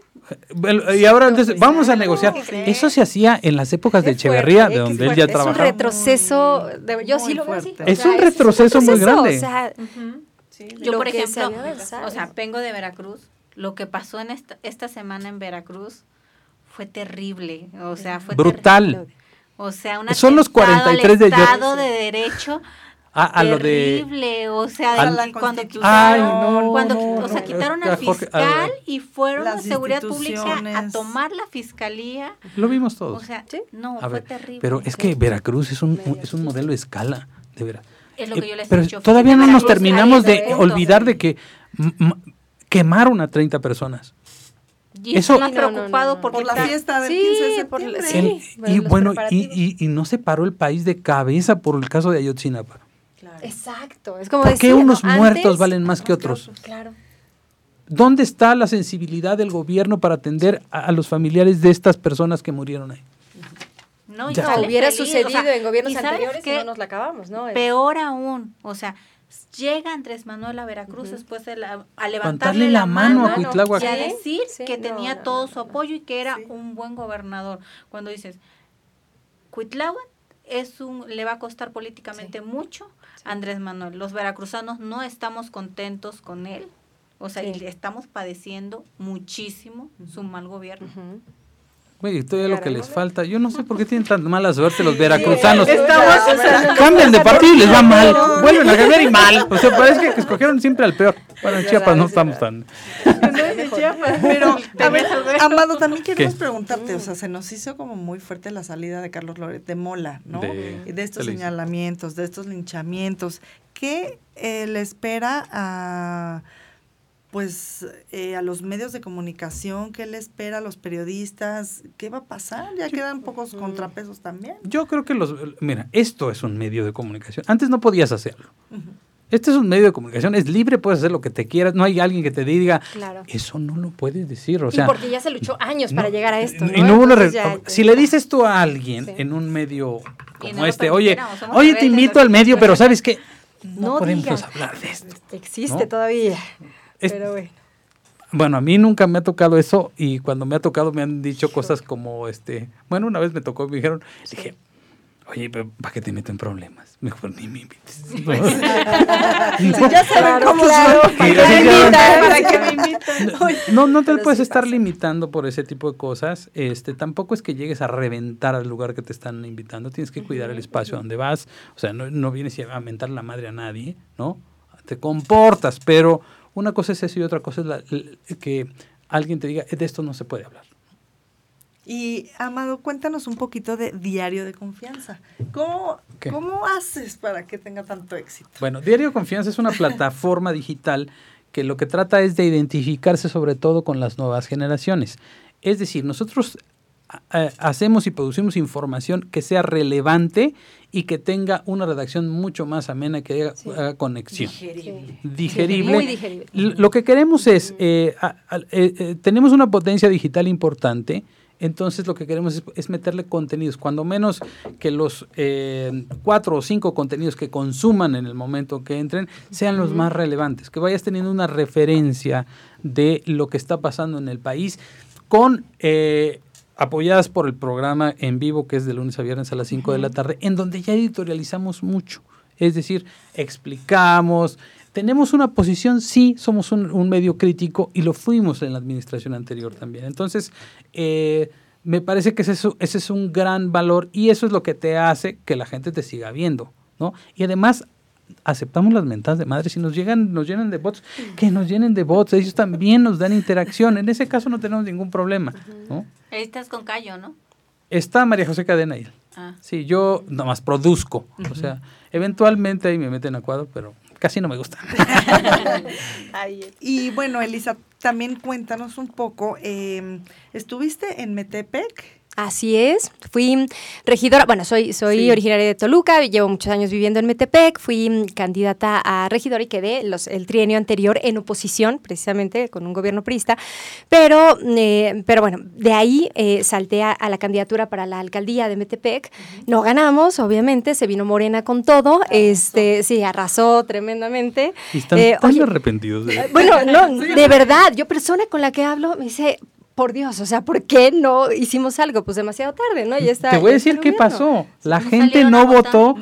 Y ahora entonces, vamos a negociar. Eso se hacía en las épocas de Echeverría, de donde él ya trabajaba. Es un retroceso, de, yo sí lo veo así. Es, un retroceso muy grande. O sea, yo, por ejemplo, o sea, vengo de Veracruz. Lo que pasó en esta, esta semana en Veracruz fue terrible. O sea, fue brutal. O sea, una Son los 43 de Estado de Derecho Ah, a lo de. o sea, cuando quitaron, cuando, o sea, quitaron al fiscal y fueron a seguridad pública a tomar la fiscalía. Lo vimos todos. O sea, no, fue terrible. Pero es que Veracruz es un, es un modelo de escala, de verdad. Es lo que yo les eh, pero todavía no nos terminamos de olvidar de que quemaron a 30 personas. Y eso más preocupado por la fiesta del 15 de septiembre. Sí, y bueno, y, y, no se paró el país de cabeza por el caso de Ayotzinapa. Exacto. Es como ¿Por qué unos muertos valen más que otros? Claro. ¿Dónde está la sensibilidad del gobierno para atender a, los familiares de estas personas que murieron ahí? No, ya hubiera sucedido en gobiernos anteriores y no nos la acabamos, ¿no? Peor aún, o sea, llega Andrés Manuel a Veracruz después de a levantarle la, mano, a Cuitláhuac y a decir que tenía todo su apoyo y que era un buen gobernador. Cuando dices, Cuitláhuac es un, le va a costar políticamente mucho Andrés Manuel. Los veracruzanos no estamos contentos con él. O sea, estamos padeciendo muchísimo su mal gobierno. Oye, todavía lo que les falta. Yo no sé por qué tienen tan mala suerte los veracruzanos. Cambian de partido y les va mal. Vuelven a cambiar y mal. O sea, parece que escogieron siempre al peor. Bueno, en Chiapas no estamos tan. Pero, a ver, Amado, también queremos preguntarte. O sea, se nos hizo como muy fuerte la salida de Carlos Loret de Mola, ¿no? De, de estos señalamientos, de estos linchamientos. ¿Qué eh, le espera a pues eh, a los medios de comunicación, qué le espera a los periodistas, qué va a pasar, ya quedan pocos contrapesos también. Yo creo que los, mira, esto es un medio de comunicación, antes no podías hacerlo. Este es un medio de comunicación, es libre, puedes hacer lo que te quieras, no hay alguien que te diga, claro. eso no lo puedes decir. O sea, y porque ya se luchó años para llegar a esto. Y no si le dices tú a alguien en un medio como este, oye, oye, te invito al medio, pero ¿sabes qué? No, podemos hablar de esto. Existe todavía. Pero bueno. Bueno, a mí nunca me ha tocado eso y cuando me ha tocado me han dicho cosas como, este, bueno, una vez me tocó me dijeron, dije, oye, ¿para qué te meto en problemas? Mejor ni me invites. No. ya saben cómo claro, ¿Para qué me invitan? No, no te puedes estar limitando por ese tipo de cosas. Este, tampoco es que llegues a reventar al lugar que te están invitando. Tienes que cuidar el espacio donde vas. O sea, no, no vienes a mentar la madre a nadie, ¿no? Te comportas, pero una cosa es eso y otra cosa es que alguien te diga, de esto no se puede hablar. Y Amado, cuéntanos un poquito de Diario de Confianza. ¿Cómo, ¿Cómo haces para que tenga tanto éxito? Bueno, Diario de Confianza es una plataforma digital que lo que trata es de identificarse sobre todo con las nuevas generaciones. Es decir, nosotros hacemos y producimos información que sea relevante y que tenga una redacción mucho más amena, que haga, conexión. Digerible. Digerible. Muy digerible. Lo que queremos es, eh, eh, eh, tenemos una potencia digital importante, entonces lo que queremos es, meterle contenidos, cuando menos que los cuatro o cinco contenidos que consuman en el momento que entren sean los más relevantes, que vayas teniendo una referencia de lo que está pasando en el país con apoyadas por el programa en vivo que es de lunes a viernes a las 5 de la tarde, en donde ya editorializamos mucho. Es decir, explicamos, tenemos una posición, sí, somos un, medio crítico y lo fuimos en la administración anterior también. Entonces, eh, me parece que ese es, ese es un gran valor y eso es lo que te hace que la gente te siga viendo, ¿no? Y además aceptamos las mentadas de madre, si nos llegan, nos llenan de bots, que nos llenen de bots, ellos también nos dan interacción, en ese caso no tenemos ningún problema, ¿no? Estás con Cayo, ¿no? Está María José Cadena ahí. Ah. Sí, yo nada más produzco, o sea, eventualmente ahí me meten a cuadro, pero casi no me gusta. y bueno, Elisa, también cuéntanos un poco, eh, ¿estuviste en Metepec? Así es, fui regidora, bueno, soy, soy originaria de Toluca, llevo muchos años viviendo en Metepec, fui candidata a regidora y quedé los, el trienio anterior en oposición, precisamente con un gobierno prista, pero, eh, pero bueno, de ahí eh, salté a, la candidatura para la alcaldía de Metepec, no ganamos, obviamente, se vino Morena con todo, este, sí, arrasó tremendamente. ¿Y están, eh, arrepentidos? Bueno, no, de verdad, yo persona con la que hablo me dice, por Dios, o sea, ¿por qué no hicimos algo? Pues demasiado tarde, ¿no? Ya está. Te voy a decir qué pasó. La gente no votó.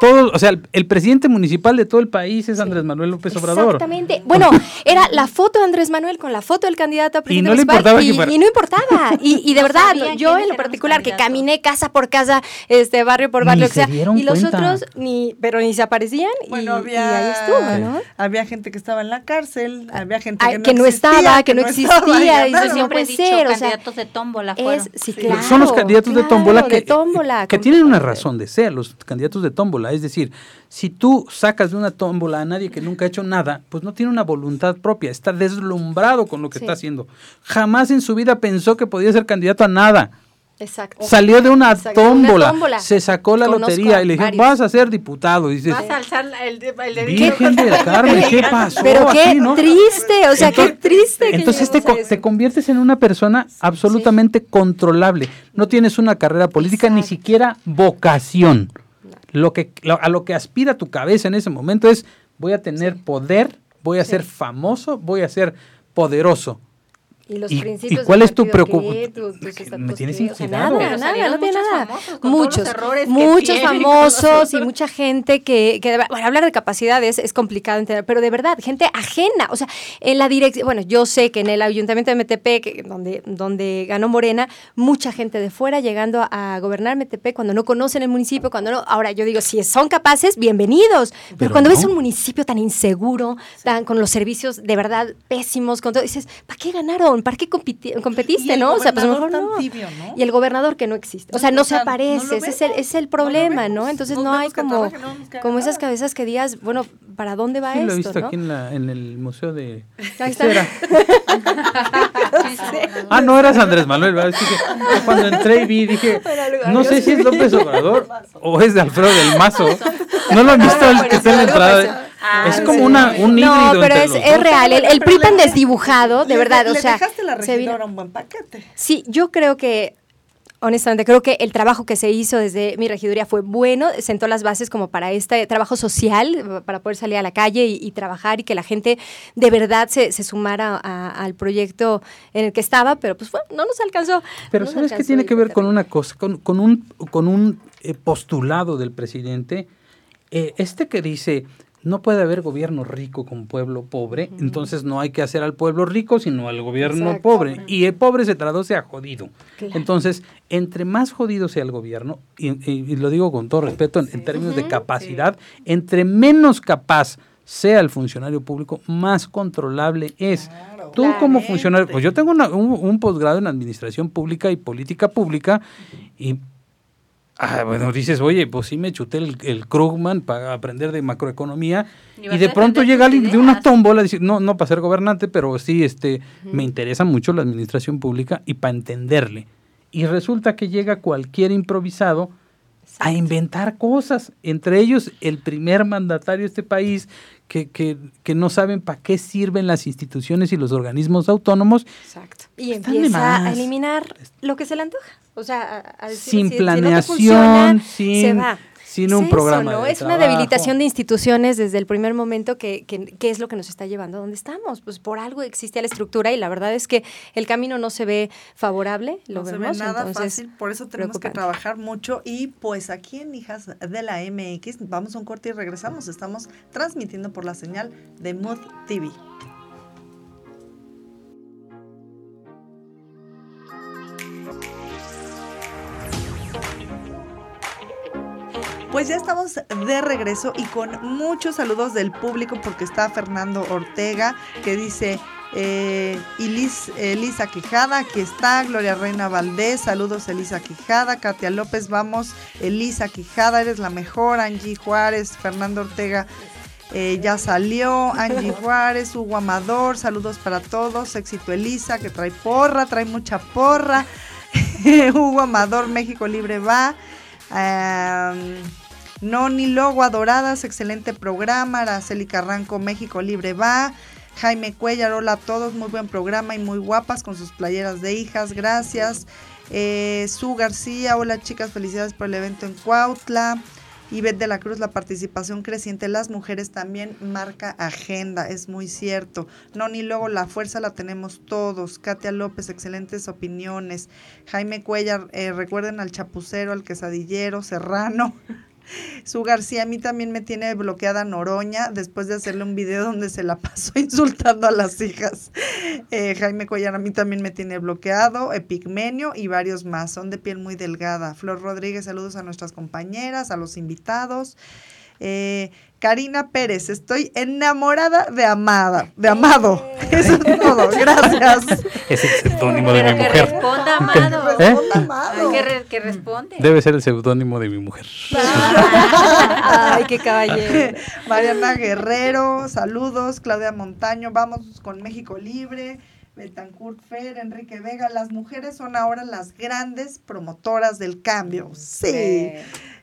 todo, o sea, el, presidente municipal de todo el país es Andrés Manuel López Obrador. Exactamente. Bueno, era la foto de Andrés Manuel con la foto del candidato a presidente y no. Le importaba y, no importaba. Y, de verdad, yo en lo particular, que caminé casa por casa, este barrio por barrio, o sea, y los otros ni, pero ni se aparecían bueno, y, ahí estuvo, ¿no? Había gente que estaba en la cárcel, había gente que, no, estaba, que no existía, y, no O candidatos de tómbola fueron. sí, claro, Son los candidatos de tómbola que, tómbola, que tienen una razón de ser, los candidatos de tómbola. Es decir, si tú sacas de una tómbola a nadie que nunca ha hecho nada, pues no tiene una voluntad propia, está deslumbrado con lo que está haciendo. Jamás en su vida pensó que podía ser candidato a nada. Exacto. Salió de una, tómbola, se sacó la lotería y le dijeron, vas a ser diputado. Y dices, vas a alzar el, el Virgen del Carmen, ¿qué pasó? Pero qué triste, o sea, qué triste. Entonces te, te, conviertes en una persona absolutamente controlable. No tienes una carrera política, ni siquiera vocación. Lo que, a lo que aspira tu cabeza en ese momento es, voy a tener poder, voy a ser famoso, voy a ser poderoso. Y los principios ¿y cuál es tu preocupación? Me tienes sin nada, nada, nada, no tiene nada. Muchos, muchos famosos y mucha gente que, que bueno, hablar de capacidades es complicado entender, pero de verdad, gente ajena, o sea, en la dirección, bueno, yo sé que en el ayuntamiento de MTP, donde, donde ganó Morena, mucha gente de fuera llegando a, gobernar MTP cuando no conocen el municipio, cuando no, ahora yo digo, si son capaces, bienvenidos, pero, cuando ves un municipio tan inseguro, tan con los servicios de verdad pésimos, con todo, dices, ¿para qué ganaron? ¿Para qué competiste, no? O sea, pues mejor no. Y el gobernador que no existe. O sea, no se aparece. ese es el, es el problema, ¿no? Entonces no hay como, como esas cabezas que digas, bueno, ¿para dónde va esto? lo he visto aquí en, la, en el museo de. Ahí está. ah, no eras Andrés Manuel. cuando entré y vi, dije, no sé si es López Obrador o es de Alfredo del Mazo. No lo han visto el que está en la entrada. Ah, es como una, un híbrido. No, pero es, es real. El, el PRI tan desdibujado, de verdad. o sea, dejaste la regidora un buen paquete. Sí, yo creo que honestamente, creo que el trabajo que se hizo desde mi regiduría fue bueno, sentó las bases como para este trabajo social, para poder salir a la calle y, trabajar y que la gente de verdad se, sumara al proyecto en el que estaba, pero pues no nos alcanzó. Pero ¿sabes qué tiene que ver con una cosa, con, con un, con un eh, postulado del presidente? Eh, este que dice, no puede haber gobierno rico con pueblo pobre, entonces no hay que hacer al pueblo rico, sino al gobierno pobre. Y el pobre se traduce a jodido. Entonces, entre más jodido sea el gobierno, y, lo digo con todo respeto en, términos de capacidad, entre menos capaz sea el funcionario público, más controlable es. Tú como funcionario, pues yo tengo un, un posgrado en administración pública y política pública y Ah, bueno, dices, oye, pues sí me chuté el, el Krugman para aprender de macroeconomía y, de pronto llega alguien de una tómbola, dice, no, no para ser gobernante, pero sí, este, me interesa mucho la administración pública y para entenderle. Y resulta que llega cualquier improvisado a inventar cosas, entre ellos el primer mandatario de este país que, que, que no saben para qué sirven las instituciones y los organismos autónomos. Exacto. Y empieza a eliminar lo que se le antoja. O sea, a, sin planeación, sin, sin un programa. ¿no? es una debilitación de instituciones desde el primer momento que, que, es lo que nos está llevando a donde estamos. Pues por algo existe la estructura y la verdad es que el camino no se ve favorable. Lo no vemos, se ve nada fácil, por eso tenemos que trabajar mucho. Y pues aquí en Hijas de la MX, vamos a un corte y regresamos. Estamos transmitiendo por la señal de Mood TV. Pues ya estamos de regreso y con muchos saludos del público porque está Fernando Ortega que dice eh, Elisa Quijada, aquí está, Gloria Reina Valdés, saludos Elisa Quijada, Katia López, vamos, Elisa Quijada, eres la mejor, Angie Juárez, Fernando Ortega. Eh, ya salió Angie Juárez, Hugo Amador, saludos para todos, éxito Elisa, que trae porra, trae mucha porra, Hugo Amador, México Libre va, Noni Logo Adoradas, excelente programa. Araceli Carranco, México Libre va. Jaime Cuellar, hola a todos, muy buen programa y muy guapas con sus playeras de hijas, gracias. Eh, Su García, hola chicas, felicidades por el evento en Cuautla. Ivette de la Cruz, la participación creciente de las mujeres también marca agenda, es muy cierto. Noni luego la fuerza la tenemos todos. Katia López, excelentes opiniones. Jaime Cuellar, eh, recuerden al chapucero, al quesadillero, Serrano. Su García a mí también me tiene bloqueada Noroña después de hacerle un video donde se la pasó insultando a las hijas. Eh, Jaime Collar a mí también me tiene bloqueado, Epigmenio y varios más. Son de piel muy delgada. Flor Rodríguez, saludos a nuestras compañeras, a los invitados. Eh, Karina Pérez, estoy enamorada de Amada, de Amado. Eso es todo, gracias. Es el seudónimo de mi mujer. Que responda Amado. ¿Eh? Amado. Que, que, responde. Debe ser el seudónimo de mi mujer. Ay, qué caballero. Mariana Guerrero, saludos. Claudia Montaño, vamos con México Libre. Betancourt Fer, Enrique Vega, las mujeres son ahora las grandes promotoras del cambio. Sí.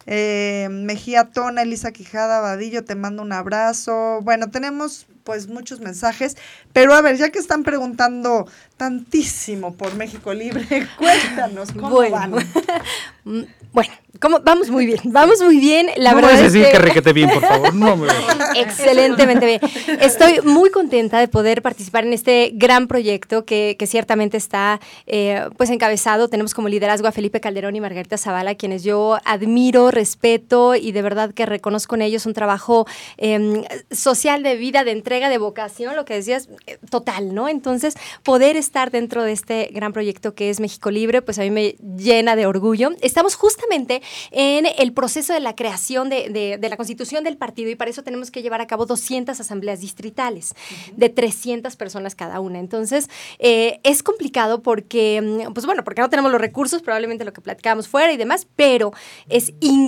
Eh, Mejía Tona, Elisa Quijada, Vadillo, te mando un abrazo. Bueno, tenemos pues muchos mensajes, pero a ver, ya que están preguntando tantísimo por México Libre, cuéntanos cómo bueno. van. Mm, bueno, ¿cómo? vamos muy bien, vamos muy bien. La no verdad es es decir que... que requete bien, por favor. No me Excelentemente bien. Estoy muy contenta de poder participar en este gran proyecto que, que ciertamente está eh, pues encabezado. Tenemos como liderazgo a Felipe Calderón y Margarita Zavala, quienes yo admiro, respeto y de verdad que reconozco en ellos un trabajo eh, social de vida, de entrega, de vocación, lo que decías, eh, total, ¿no? Entonces, poder estar dentro de este gran proyecto que es México Libre, pues a mí me llena de orgullo. Estamos justamente en el proceso de la creación de, de, de la constitución del partido y para eso tenemos que llevar a cabo 200 asambleas distritales de 300 personas cada una. Entonces, eh, es complicado porque, mm, pues bueno, porque no tenemos los recursos, probablemente lo que platicábamos fuera y demás, pero es increíble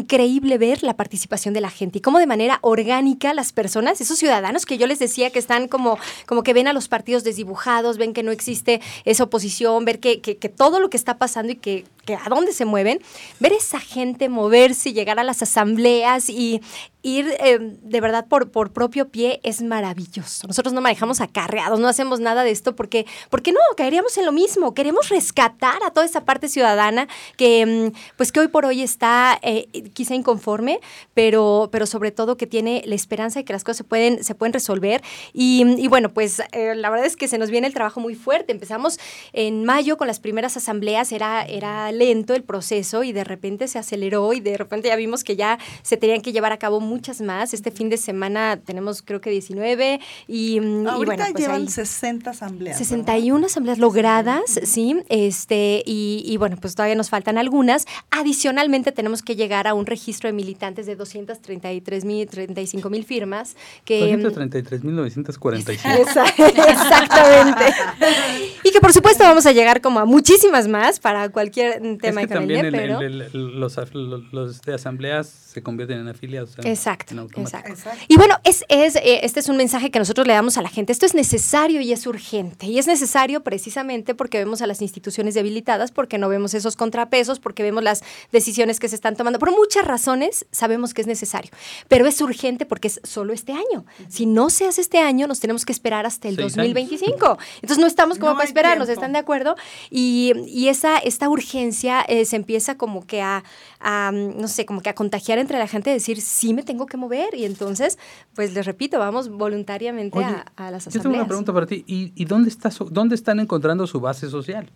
ver la participación de la gente y cómo de manera orgánica las personas, esos ciudadanos que yo les decía que están como, como que ven a los partidos desdibujados, ven que no existe esa oposición, ver que, que, que todo lo que está pasando y que, que a dónde se mueven, ver esa gente moverse y llegar a las asambleas y ir eh, de verdad por, por propio pie es maravilloso. Nosotros no manejamos acarreados, no hacemos nada de esto porque, porque no, caeríamos en lo mismo. Queremos rescatar a toda esa parte ciudadana que, mm, pues que hoy por hoy está eh, quizá inconforme, pero, pero sobre todo que tiene la esperanza de que las cosas se pueden, se pueden resolver. Y, y bueno, pues eh, la verdad es que se nos viene el trabajo muy fuerte. Empezamos en mayo con las primeras asambleas, era, era lento el proceso y de repente se aceleró y de repente ya vimos que ya se tenían que llevar a cabo muchas más. Este fin de semana tenemos creo que 19 y, mm, y Ahorita bueno, pues llevan ahí 60 asambleas. 61 asambleas logradas, sí, este, y, y, bueno, pues todavía nos faltan algunas. Adicionalmente tenemos que llegar a un registro de militantes de 233 mil, 35 mil firmas. Que, 233.945. Exactamente. y que por supuesto vamos a llegar como a muchísimas más para cualquier tema es que también Camelia, el- pero... el- el- los, af- los, los de asambleas se convierten en afiliados. en- Exacto, en exacto. Exacto. Y bueno, es, es, eh, este es un mensaje que nosotros le damos a la gente. Esto es necesario y es urgente. Y es necesario precisamente porque vemos a las instituciones debilitadas, porque no vemos esos contrapesos, porque vemos las decisiones que se están tomando. Por muchas razones sabemos que es necesario. Pero es urgente porque es solo este año. Si no se hace este año, nos tenemos que esperar hasta el Seis 2025. Entonces no estamos como No para hay esperarnos, tiempo. ¿están de acuerdo? Y, y esa, esta urgencia eh, se empieza como que a, a, no sé, como que a contagiar entre la gente, decir, sí me tengo que mover. Y entonces, pues les repito, vamos voluntariamente Oye, a, a las Yo tengo una asambleas. pregunta para ti. ¿Y, y dónde, está dónde están encontrando su base social?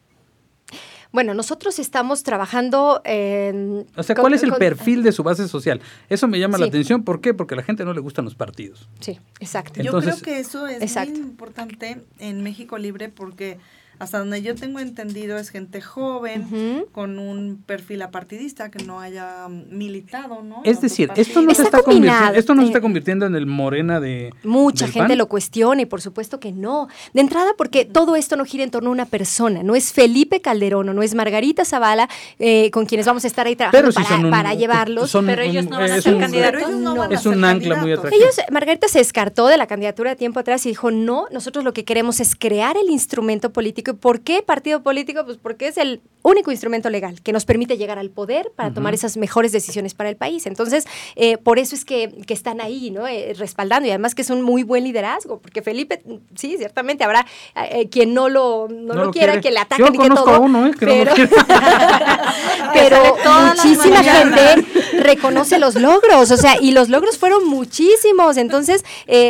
Bueno, nosotros estamos trabajando en... O sea, con- ¿cuál es el con- perfil de su base social? Eso me llama la atención. ¿Por qué? Porque a la gente no le gustan los partidos. Sí, exacto. Yo creo que eso es Exacto. muy importante en México Libre porque hasta donde yo tengo entendido es gente joven con un perfil apartidista que no haya militado, ¿no? Es decir, esto no, se Está convirtiendo, esto no se eh, está convirtiendo en el morena de. Mucha del gente PAN. lo cuestiona y por supuesto que no. De entrada porque todo esto no gira en torno a una persona, no es Felipe Calderón o no es Margarita Zavala eh, con quienes vamos a estar ahí trabajando para, son un- para llevarlos. son Pero ellos no van a ser un- candidatos. Ellos no van a Es ser un ancla muy atractivo. Ellos, Margarita se descartó de la candidatura de tiempo atrás y dijo, no, nosotros lo que queremos es crear el instrumento político. ¿Y por qué partido político? Pues porque es el único instrumento legal que nos permite llegar al poder para tomar esas mejores decisiones para el país. Entonces, eh, por eso es que, que están ahí, ¿no? Eh, respaldando y además que es un muy buen liderazgo, porque Felipe, sí, ciertamente habrá eh, quien no lo, no No lo lo quiera, quiere. que le Yo ataquen y que todo. a uno, pero, pero muchísima gente reconoce los logros, o sea, y los logros fueron muchísimos. Entonces,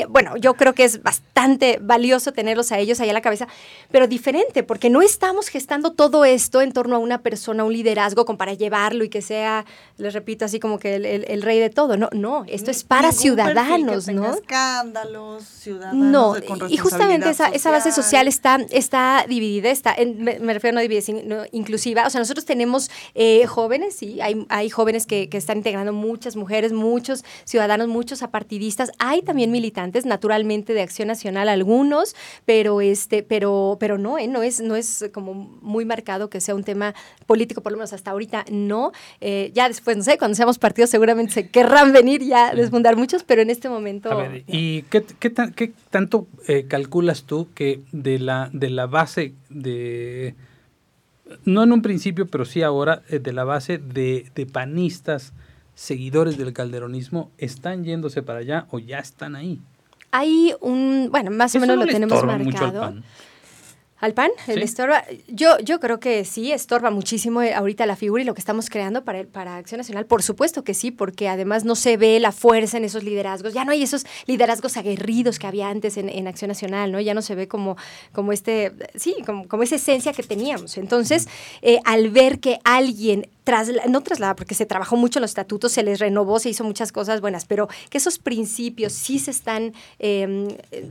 bueno, yo creo que es bastante valioso tenerlos a ellos ahí a la cabeza, pero diferente, porque no estamos gestando todo esto en torno a una persona, un liderazgo, como para llevarlo y que sea, les repito, así como que el, el- el rey de todo. No, no, esto es para que ciudadanos, tenga ¿no? escándalos, ciudadanos No, con y justamente esa, base social está, está dividida, está, en- me, me refiero a no dividida, sino inclusiva. O sea, nosotros tenemos eh, jóvenes, sí, hay, hay jóvenes que, que están están integrando muchas mujeres, muchos ciudadanos, muchos apartidistas. Hay también militantes, naturalmente, de Acción Nacional, algunos, pero este, pero, pero no, ¿eh? no es, no es como muy marcado que sea un tema político, por lo menos hasta ahorita no. Eh, ya después, no sé, cuando seamos partidos seguramente se querrán venir ya a desfundar muchos, pero en este momento... ¿y qué, qué, qué tanto eh, calculas tú que de la, de la base de no en un principio, pero sí ahora, eh, de la base de, de, panistas, seguidores del calderonismo, están yéndose para allá o ya están ahí. Hay un, bueno, más o menos lo tenemos marcado. ¿Al PAN? ¿El estorba? Yo, yo creo que sí, estorba muchísimo eh, ahorita la figura y lo que estamos creando para, para Acción Nacional. Por supuesto que sí, porque además no se ve la fuerza en esos liderazgos. Ya no hay esos liderazgos aguerridos que había antes en, en Acción Nacional, ¿no? Ya no se ve como, como este, sí, como, como esa esencia que teníamos. Entonces, eh, al ver que alguien no traslada, porque se trabajó mucho en los estatutos, se les renovó, se hizo muchas cosas buenas, pero que esos principios sí se están em,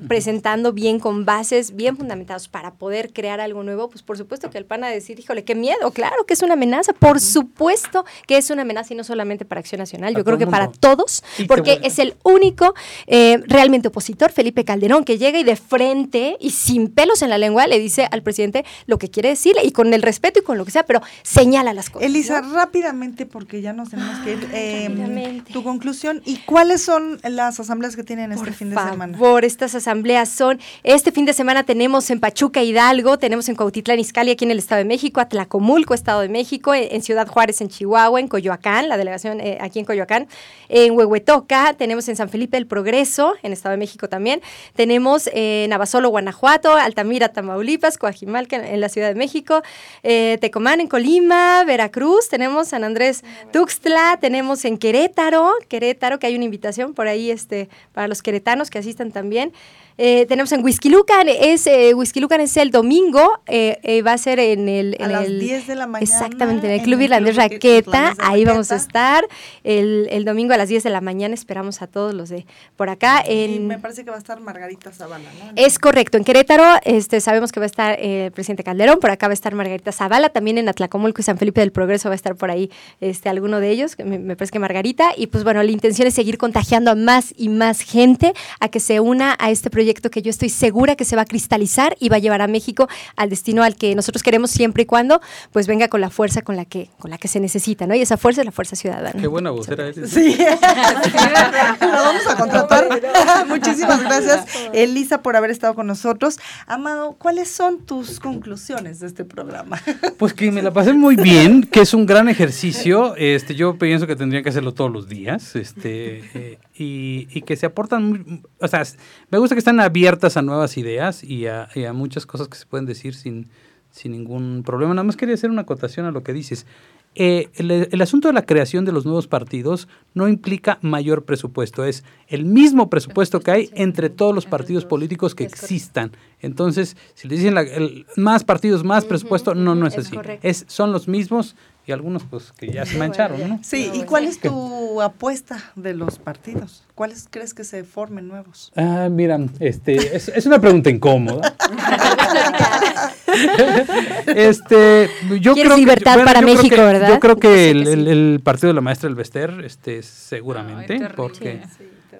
presentando bien con bases bien fundamentados para poder crear algo nuevo, pues por supuesto que el PAN a decir, híjole, qué miedo, claro que es una amenaza, por supuesto que es una amenaza y no solamente para Acción Nacional, yo creo que para todos, porque es el único eh, realmente opositor, Felipe Calderón, que llega y de frente y sin pelos en la lengua le dice al presidente lo que quiere decirle y con el respeto y con lo que sea, pero señala las cosas. Elisa, rápidamente, porque ya nos tenemos que ir, eh, tu conclusión y cuáles son las asambleas que tienen este fin de semana. Por estas asambleas son, este fin de semana tenemos en Pachuca Hidalgo, tenemos en Cuautitlán Izcalli aquí en el Estado de México, Atlacomulco, Estado de México, en, Ciudad Juárez, en Chihuahua, en Coyoacán, la delegación eh, aquí en Coyoacán, en Huehuetoca, tenemos en San Felipe del Progreso, en Estado de México también, tenemos en Abasolo, Guanajuato, Altamira, Tamaulipas, Coajimalca en, la Ciudad de México, eh, Tecomán en Colima, Veracruz, tenemos San Andrés Tuxtla, tenemos en Querétaro, Querétaro, que hay una invitación por ahí este, para los queretanos que asistan también. Eh, tenemos en Whisky Lucan, es, eh, Whisky Lucan es el domingo, eh, eh, va a ser en el... En a las el, 10 de la mañana. Exactamente, en el Club Irlandés Raqueta, ahí vamos a estar. El, el, domingo a las 10 de la mañana esperamos a todos los de por acá. En, y me parece que va a estar Margarita Zavala, ¿no? Es correcto, en Querétaro este, sabemos que va a estar el presidente Calderón, por acá va a estar Margarita Zavala, también en Atlacomulco y San Felipe del Progreso va a estar por ahí este, alguno de ellos, me, me parece que Margarita, y pues bueno, la intención es seguir contagiando a más y más gente a que se una a este proyecto que yo estoy segura que se va a cristalizar y va a llevar a México al destino al que nosotros queremos siempre y cuando pues venga con la fuerza con la que con la que se necesita, ¿no? Y esa fuerza es la fuerza ciudadana. Qué buena vocera eres. Sí. la vamos a contratar. Muchísimas gracias, Elisa, por haber estado con nosotros. Amado, ¿cuáles son tus conclusiones de este programa? Pues que me la pasé muy bien, que es un gran ejercicio. Este, yo pienso que tendrían que hacerlo todos los días, este, eh, y, y, que se aportan, o sea, me gusta que están abiertas a nuevas ideas y a, y a, muchas cosas que se pueden decir sin, sin ningún problema. Nada más quería hacer una acotación a lo que dices. Eh, el, el, asunto de la creación de los nuevos partidos no implica mayor presupuesto, es el mismo presupuesto que hay entre todos los partidos políticos que existan. Entonces, si le dicen la, el, más partidos, más presupuesto, no, no es así. Es, son los mismos y algunos pues que ya se mancharon, ¿no? Sí, ¿y cuál es tu apuesta de los partidos? ¿Cuáles crees que se formen nuevos? Ah, mira, este, es, es una pregunta incómoda. este, yo creo libertad que, bueno, para yo México, creo que, ¿verdad? Yo creo que el, el, el, partido de la maestra del Bester, este, seguramente, Ay, porque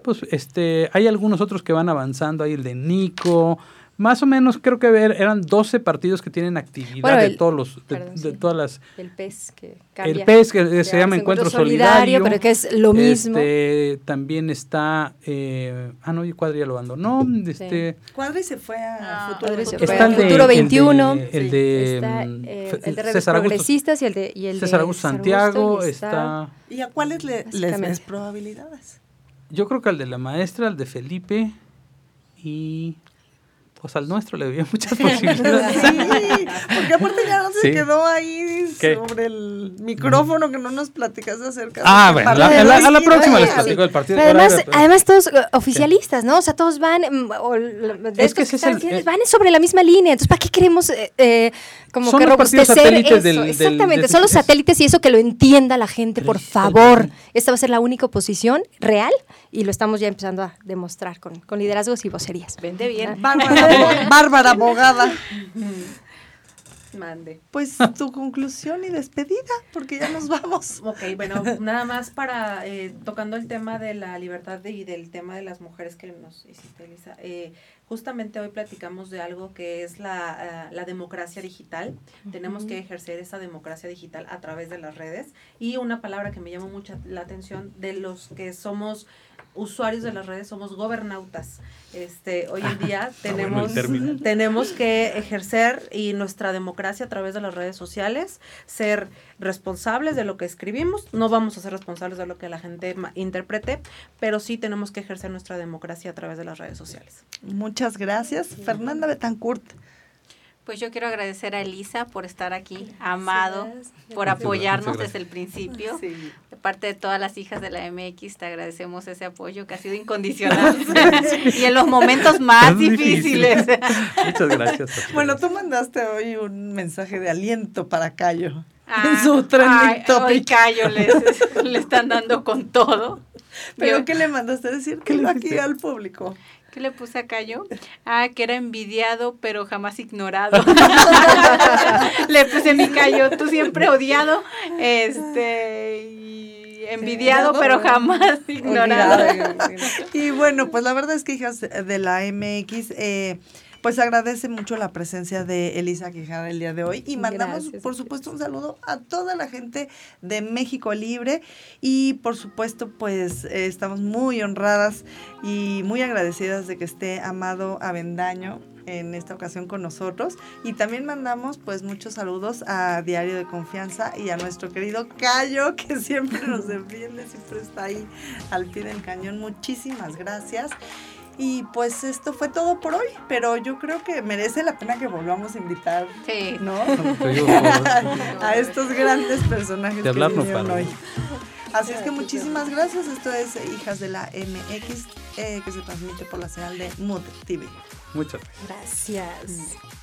pues este, hay algunos otros que van avanzando, hay el de Nico, más o menos creo que eran 12 partidos que tienen actividad bueno, el, de todos los de, perdón, de, todas las el PES que cambia. el PES que se llama Encuentro Solidario, pero que es lo mismo. Este, también está eh, ah no Cuadri ya lo abandonó este sí. Cuadri se fue a ah, Futuro, se fue a Futuro 21 el de, el de, está, eh, el de César progresistas Augusto, y el de y el César Augusto Santiago y está, y a cuáles le, les ves probabilidades yo creo que al de la maestra al de Felipe y pues al nuestro le veía muchas posibilidades. Sí, porque aparte ya no se sí. quedó ahí ¿Qué? sobre el micrófono que no nos platicaste acerca Ah, bueno, la, a, la, a la próxima les platico del partido. Pero además, pero... además todos oficialistas, ¿no? O sea, todos van, o, de es que, que están, el, van sobre la misma línea. Entonces, ¿para qué queremos eh, eh, como son que satélites eso? del, Exactamente, del, son los satélites y eso que lo entienda la gente, por favor. Esta va a ser la única oposición real y lo estamos ya empezando a demostrar con, con liderazgos y vocerías. Vende bien. Bárbara, Bárbara abogada. Mande. Pues tu conclusión y despedida, porque ya nos vamos. Ok, bueno, nada más para, eh, tocando el tema de la libertad y del tema de las mujeres que nos hiciste, Elisa. Eh, justamente hoy platicamos de algo que es la, eh, democracia digital. Tenemos que ejercer esa democracia digital a través de las redes. Y una palabra que me llamó mucha la atención de los que somos usuarios de las redes somos gobernautas. Este, hoy en ah, día tenemos, tenemos que ejercer y nuestra democracia a través de las redes sociales, ser responsables de lo que escribimos. No vamos a ser responsables de lo que la gente interprete, pero sí tenemos que ejercer nuestra democracia a través de las redes sociales. Muchas gracias. Fernanda Betancourt. Pues yo quiero agradecer a Elisa por estar aquí, Amado, por apoyarnos desde el principio. De parte de todas las hijas de la MX, te agradecemos ese apoyo que ha sido incondicional y en los momentos más difíciles. Muchas gracias. Bueno, tú mandaste hoy un mensaje de aliento para Cayo en ah, su trending topic. Cayo le están dando con todo. ¿Pero qué le mandaste a decir? Que aquí al público. ¿Qué le puse a Cayo? Ah, que era envidiado, pero jamás ignorado. le puse mi Cayo, tú siempre odiado, este, y envidiado, pero jamás ignorado. y bueno, pues la verdad es que hijas de la MX, eh, pues agradece mucho la presencia de Elisa Quijada el día de hoy y mandamos, por supuesto, un saludo a toda la gente de México Libre y, por supuesto, pues eh, estamos muy honradas y muy agradecidas de que esté Amado Avendaño en esta ocasión con nosotros y también mandamos pues muchos saludos a Diario de Confianza y a nuestro querido Cayo que siempre nos defiende, siempre está ahí al pie del cañón. Muchísimas gracias. Y pues esto fue todo por hoy, pero yo creo que merece la pena que volvamos a invitar ¿no? a estos grandes personajes de hablar que vinieron hoy. Así es que muchísimas gracias. Esto es Hijas de la MX, eh, que se transmite por la señal de Mood TV. Muchas gracias. Gracias. Mm.